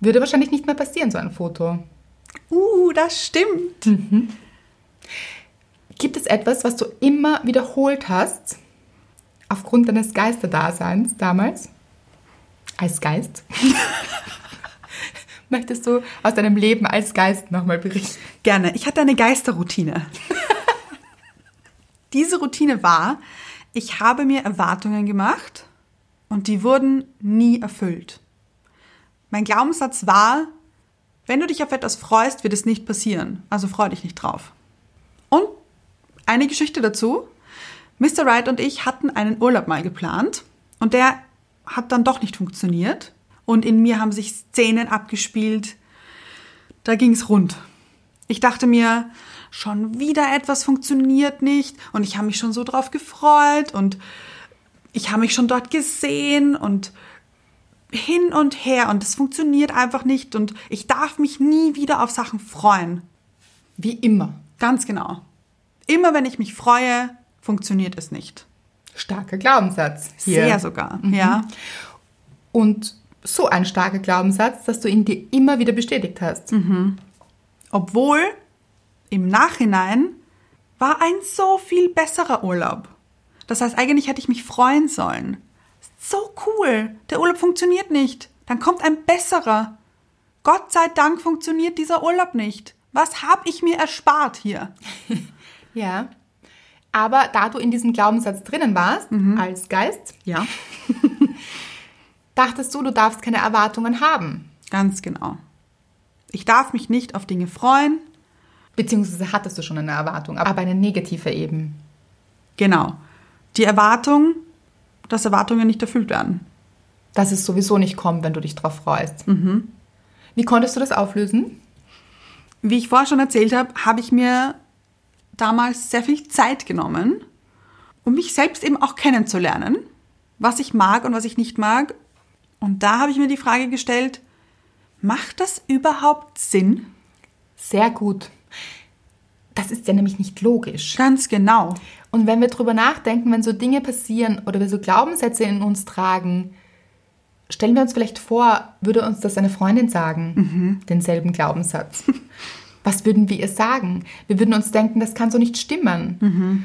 Würde wahrscheinlich nicht mehr passieren, so ein Foto. Uh, das stimmt. Gibt es etwas, was du immer wiederholt hast, aufgrund deines Geisterdaseins damals? Als Geist? Möchtest du aus deinem Leben als Geist nochmal berichten? Gerne. Ich hatte eine Geisterroutine. Diese Routine war, ich habe mir Erwartungen gemacht und die wurden nie erfüllt. Mein Glaubenssatz war, wenn du dich auf etwas freust, wird es nicht passieren. Also freu dich nicht drauf. Und eine Geschichte dazu. Mr. Wright und ich hatten einen Urlaub mal geplant und der hat dann doch nicht funktioniert. Und in mir haben sich Szenen abgespielt, da ging's rund. Ich dachte mir, schon wieder etwas funktioniert nicht und ich habe mich schon so drauf gefreut und ich habe mich schon dort gesehen und hin und her und es funktioniert einfach nicht und ich darf mich nie wieder auf Sachen freuen. Wie immer. Ganz genau. Immer wenn ich mich freue, funktioniert es nicht. Starker Glaubenssatz. Hier. Sehr sogar, ja. Und so ein starker Glaubenssatz, dass du ihn dir immer wieder bestätigt hast. Obwohl im Nachhinein war ein so viel besserer Urlaub. Das heißt, eigentlich hätte ich mich freuen sollen. So cool. Der Urlaub funktioniert nicht. Dann kommt ein besserer. Gott sei Dank funktioniert dieser Urlaub nicht. Was habe ich mir erspart hier? Ja. Aber da du in diesem Glaubenssatz drinnen warst, als Geist, Ja, dachtest du, du darfst keine Erwartungen haben. ganz genau. Ich darf mich nicht auf Dinge freuen. Beziehungsweise hattest du schon eine Erwartung, aber eine negative eben. Genau. Die Erwartung, dass Erwartungen nicht erfüllt werden. Dass es sowieso nicht kommt, wenn du dich drauf freust. Wie konntest du das auflösen? Wie ich vorher schon erzählt habe, habe ich mir damals sehr viel Zeit genommen, um mich selbst eben auch kennenzulernen, was ich mag und was ich nicht mag. Und da habe ich mir die Frage gestellt, macht das überhaupt Sinn? Sehr gut. Das ist ja nämlich nicht logisch. Ganz genau. Und wenn wir drüber nachdenken, wenn so Dinge passieren oder wir so Glaubenssätze in uns tragen, stellen wir uns vielleicht vor, würde uns das eine Freundin sagen, denselben Glaubenssatz. Was würden wir ihr sagen? Wir würden uns denken, das kann so nicht stimmen.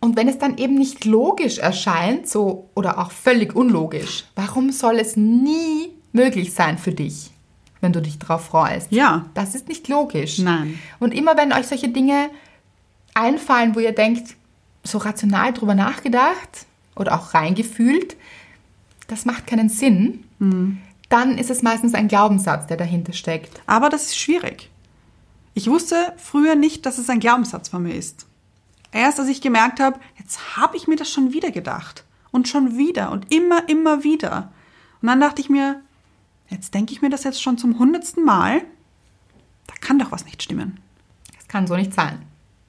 Und wenn es dann eben nicht logisch erscheint, so oder auch völlig unlogisch, warum soll es nie möglich sein für dich, wenn du dich darauf freust? Ja. Das ist nicht logisch. Nein. Und immer wenn euch solche Dinge einfallen, wo ihr denkt, so rational drüber nachgedacht oder auch reingefühlt, das macht keinen Sinn, dann ist es meistens ein Glaubenssatz, der dahinter steckt. Aber das ist schwierig. Ich wusste früher nicht, dass es ein Glaubenssatz von mir ist. Erst als ich gemerkt habe, jetzt habe ich mir das schon wieder gedacht. Und schon wieder und immer, immer wieder. Und dann dachte ich mir, jetzt denke ich mir das jetzt schon zum hundertsten Mal. Da kann doch was nicht stimmen. Das kann so nicht sein.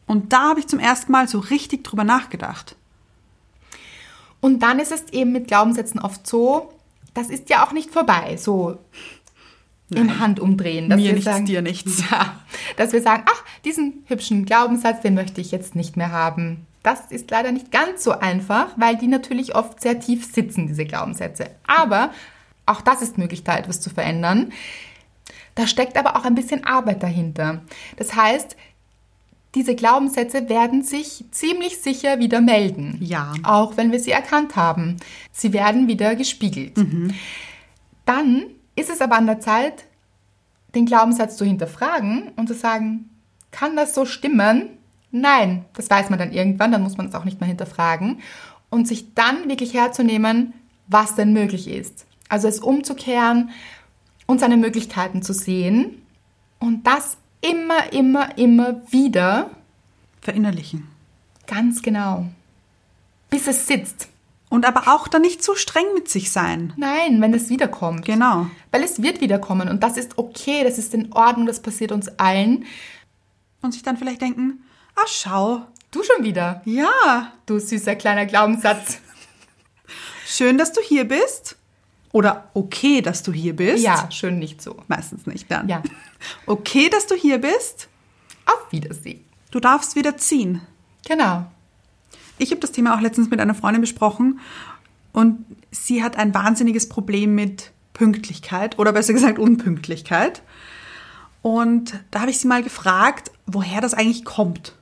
Und da habe ich zum ersten Mal so richtig drüber nachgedacht. Und dann ist es eben mit Glaubenssätzen oft so, das ist ja auch nicht vorbei, so im Handumdrehen. Dass Mir wir nichts, sagen, dir nichts. Ja, dass wir sagen, ach, diesen hübschen Glaubenssatz, den möchte ich jetzt nicht mehr haben. Das ist leider nicht ganz so einfach, weil die natürlich oft sehr tief sitzen, diese Glaubenssätze. Aber auch das ist möglich, da etwas zu verändern. Da steckt aber auch ein bisschen Arbeit dahinter. Das heißt, diese Glaubenssätze werden sich ziemlich sicher wieder melden. Ja. Auch wenn wir sie erkannt haben. Sie werden wieder gespiegelt. Dann ist es aber an der Zeit, den Glaubenssatz zu hinterfragen und zu sagen, kann das so stimmen? Nein, das weiß man dann irgendwann, dann muss man es auch nicht mehr hinterfragen. Und sich dann wirklich herzunehmen, was denn möglich ist. Also es umzukehren und seine Möglichkeiten zu sehen und das immer, immer, immer wieder Verinnerlichen. ganz genau, bis es sitzt. Und aber auch dann nicht zu streng mit sich sein. Nein, wenn es wiederkommt. Genau. Weil es wird wiederkommen und das ist okay, das ist in Ordnung, das passiert uns allen. Und sich dann vielleicht denken, ah, schau. Du schon wieder, Ja, du süßer kleiner Glaubenssatz. schön, dass du hier bist. Oder okay, dass du hier bist. Ja, schön nicht so. Meistens nicht dann. Ja. Okay, dass du hier bist. Auf Wiedersehen. Du darfst wieder ziehen. Genau. Ich habe das Thema auch letztens mit einer Freundin besprochen und sie hat ein wahnsinniges Problem mit Pünktlichkeit oder besser gesagt Unpünktlichkeit. Und da habe ich sie mal gefragt, woher das eigentlich kommt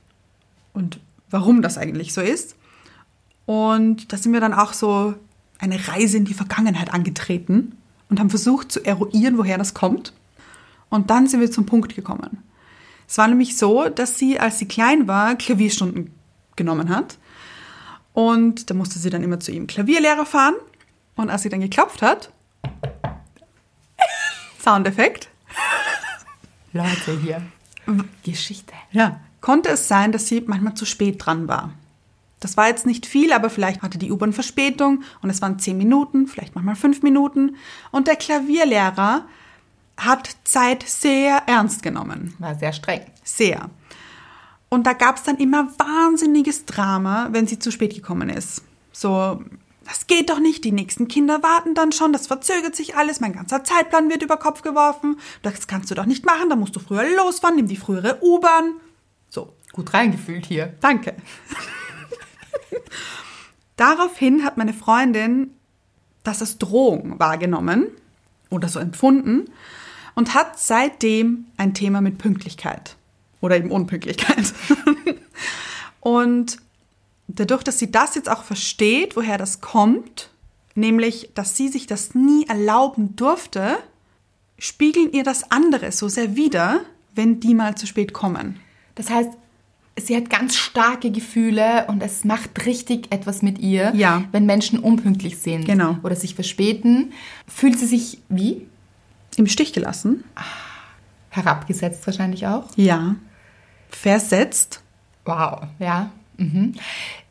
und warum das eigentlich so ist. Und da sind wir dann auch so eine Reise in die Vergangenheit angetreten und haben versucht zu eruieren, woher das kommt. Und dann sind wir zum Punkt gekommen. Es war nämlich so, dass sie, als sie klein war, Klavierstunden genommen hat. Und da musste sie dann immer zu ihrem Klavierlehrer fahren. Und als sie dann geklopft hat, Soundeffekt, Leute hier. Geschichte. ja, konnte es sein, dass sie manchmal zu spät dran war. Das war jetzt nicht viel, aber vielleicht hatte die U-Bahn Verspätung und es waren zehn Minuten, vielleicht manchmal fünf Minuten. Und der Klavierlehrer hat Zeit sehr ernst genommen. War sehr streng. Sehr. Und da gab es dann immer wahnsinniges Drama, wenn sie zu spät gekommen ist. So, das geht doch nicht, die nächsten Kinder warten dann schon, das verzögert sich alles, mein ganzer Zeitplan wird über Kopf geworfen. Das kannst du doch nicht machen, da musst du früher losfahren, nimm die frühere U-Bahn. So, Gut reingefühlt hier. danke. Daraufhin hat meine Freundin das als Drohung wahrgenommen oder so empfunden und hat seitdem ein Thema mit Pünktlichkeit oder eben Unpünktlichkeit. und dadurch, dass sie das jetzt auch versteht, woher das kommt, nämlich, dass sie sich das nie erlauben durfte, spiegeln ihr das andere so sehr wider, wenn die mal zu spät kommen. Das heißt, sie hat ganz starke Gefühle und es macht richtig etwas mit ihr, Ja. wenn Menschen unpünktlich sind Genau. oder sich verspäten. Fühlt sie sich wie? Im Stich gelassen? Herabgesetzt wahrscheinlich auch. Ja. Versetzt? Wow, ja. Mhm.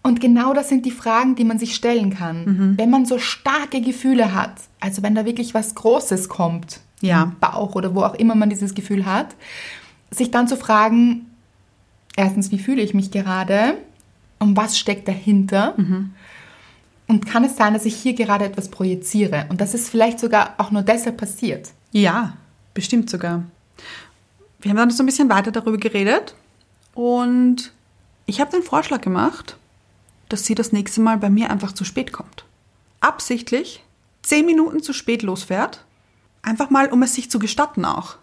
Und genau das sind die Fragen, die man sich stellen kann. Wenn man so starke Gefühle hat, also wenn da wirklich was Großes kommt, Ja. im Bauch oder wo auch immer man dieses Gefühl hat, sich dann zu fragen, erstens, wie fühle ich mich gerade und was steckt dahinter? Und kann es sein, dass ich hier gerade etwas projiziere und dass es vielleicht sogar auch nur deshalb passiert? Ja, bestimmt sogar. Wir haben dann so ein bisschen weiter darüber geredet und ich habe den Vorschlag gemacht, dass sie das nächste Mal bei mir einfach zu spät kommt. Absichtlich zehn Minuten zu spät losfährt. Einfach mal, um es sich zu gestatten auch.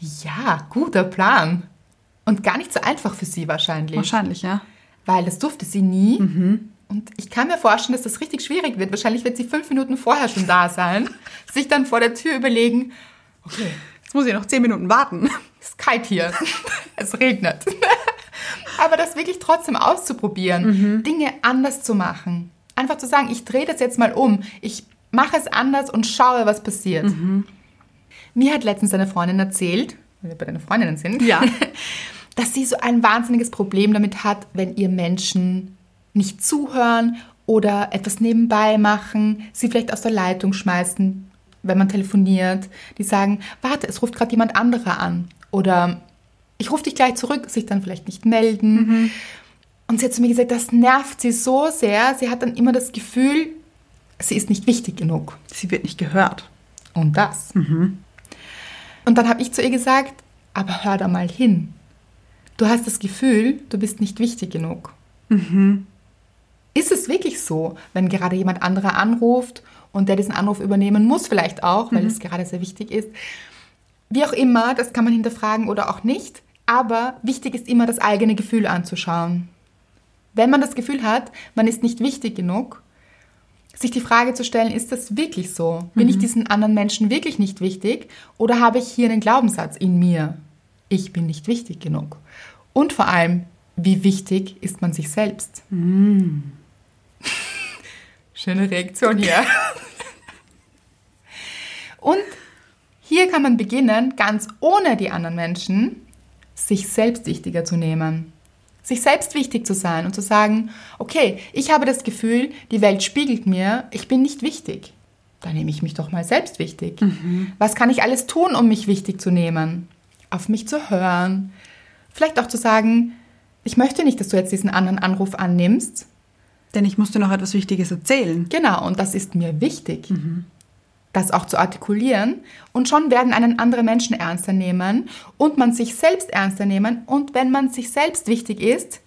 Ja, guter Plan. Und gar nicht so einfach für sie wahrscheinlich. Wahrscheinlich, ja. Weil das durfte sie nie. Und ich kann mir vorstellen, dass das richtig schwierig wird. Wahrscheinlich wird sie fünf Minuten vorher schon da sein, sich dann vor der Tür überlegen, okay, Jetzt muss ich noch zehn Minuten warten. es ist kalt hier, es regnet. Aber das wirklich trotzdem auszuprobieren, Dinge anders zu machen. Einfach zu sagen, ich drehe das jetzt mal um, ich mache es anders und schaue, was passiert. Mir hat letztens eine Freundin erzählt, wenn wir bei deinen Freundinnen sind, Ja. dass sie so ein wahnsinniges Problem damit hat, wenn ihr Menschen nicht zuhören oder etwas nebenbei machen, sie vielleicht aus der Leitung schmeißen, wenn man telefoniert, die sagen, warte, es ruft gerade jemand anderer an oder ich rufe dich gleich zurück, sich dann vielleicht nicht melden. Und sie hat zu mir gesagt, das nervt sie so sehr, sie hat dann immer das Gefühl, sie ist nicht wichtig genug. Sie wird nicht gehört. Und das. Und dann habe ich zu ihr gesagt, aber hör da mal hin. Du hast das Gefühl, du bist nicht wichtig genug. Ist es wirklich so, wenn gerade jemand anderer anruft und der diesen Anruf übernehmen muss, vielleicht auch, weil es gerade sehr wichtig ist? Wie auch immer, das kann man hinterfragen oder auch nicht. Aber wichtig ist immer, das eigene Gefühl anzuschauen. Wenn man das Gefühl hat, man ist nicht wichtig genug, sich die Frage zu stellen, ist das wirklich so? Bin ich diesen anderen Menschen wirklich nicht wichtig? Oder habe ich hier einen Glaubenssatz in mir? Ich bin nicht wichtig genug. Und vor allem, wie wichtig ist man sich selbst? Schöne Reaktion hier. Und hier kann man beginnen, ganz ohne die anderen Menschen, sich selbst wichtiger zu nehmen. Sich selbst wichtig zu sein und zu sagen, okay, ich habe das Gefühl, die Welt spiegelt mir, ich bin nicht wichtig. Dann nehme ich mich doch mal selbst wichtig. Was kann ich alles tun, um mich wichtig zu nehmen? Auf mich zu hören. Vielleicht auch zu sagen, ich möchte nicht, dass du jetzt diesen anderen Anruf annimmst. Denn ich musste noch etwas Wichtiges erzählen. Genau, und das ist mir wichtig. Das auch zu artikulieren. Und schon werden einen andere Menschen ernster nehmen und man sich selbst ernster nehmen. Und wenn man sich selbst wichtig ist,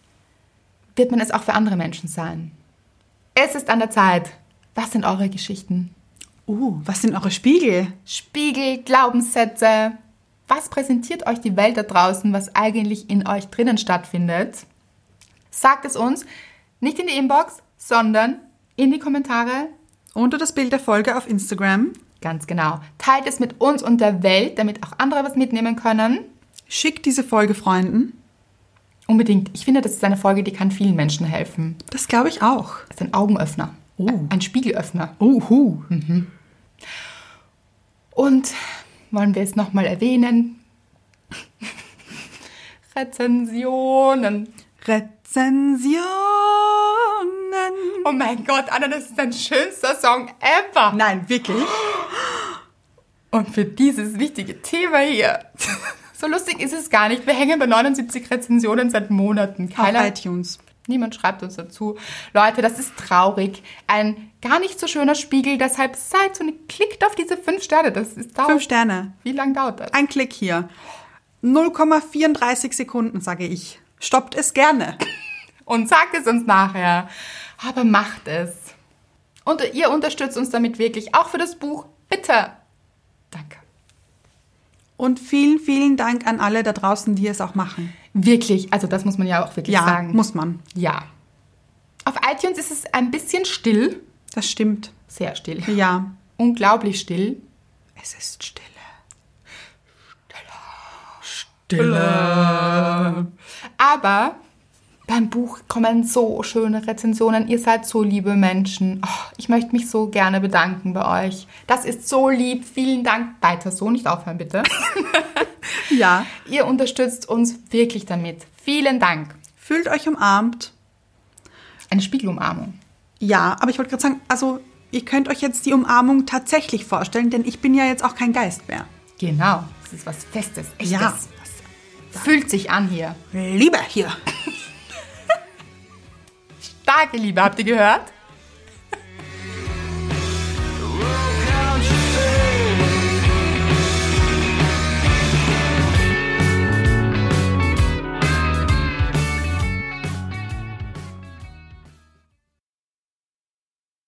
wird man es auch für andere Menschen sein. Es ist an der Zeit. Was sind eure Geschichten? Uh, was sind eure Spiegel? Spiegel, Glaubenssätze. Was präsentiert euch die Welt da draußen, was eigentlich in euch drinnen stattfindet? Sagt es uns nicht in die Inbox, sondern in die Kommentare. Unter das Bild der Folge auf Instagram. Ganz genau. Teilt es mit uns und der Welt, damit auch andere was mitnehmen können. Schickt diese Folge Freunden. Unbedingt. Ich finde, das ist eine Folge, die kann vielen Menschen helfen. Das glaube ich auch. Das ist ein Augenöffner. Oh. Ein Spiegelöffner. Uhu. Und wollen wir es nochmal erwähnen? Rezensionen. Rezensionen. Oh mein Gott, Anna, das ist dein schönster Song ever. Nein, wirklich? Und für dieses wichtige Thema hier. So lustig ist es gar nicht. Wir hängen bei 79 Rezensionen seit Monaten. Auf Keiner, iTunes. niemand schreibt uns dazu. Leute, das ist traurig. Ein gar nicht so schöner Spiegel. Deshalb seid so und klickt auf diese fünf Sterne. Das ist dauert. Fünf Sterne. Wie lange dauert das? Ein Klick hier. 0,34 Sekunden, sage ich. Stoppt es gerne. Und sagt es uns nachher. Aber macht es. Und ihr unterstützt uns damit wirklich. Auch für das Buch. Bitte. Danke. Und vielen, vielen Dank an alle da draußen, die es auch machen. Wirklich. Also das muss man ja auch wirklich Ja, sagen. muss man. Ja. Auf iTunes ist es ein bisschen still. Das stimmt. Sehr still. Ja. Unglaublich still. Es ist Stille. Äh, aber beim Buch kommen so schöne Rezensionen. Ihr seid so liebe Menschen. Oh, ich möchte mich so gerne bedanken bei euch. Das ist so lieb. Vielen Dank. Weiter so, nicht aufhören, bitte. ja. Ihr unterstützt uns wirklich damit. Vielen Dank. Fühlt euch umarmt. Eine Spiegelumarmung. Ja, aber ich wollte gerade sagen, also ihr könnt euch jetzt die Umarmung tatsächlich vorstellen, denn ich bin ja jetzt auch kein Geist mehr. Genau, das ist was Festes, echtes. Ja. Fühlt sich an hier. Liebe hier. Starke Liebe, habt ihr gehört?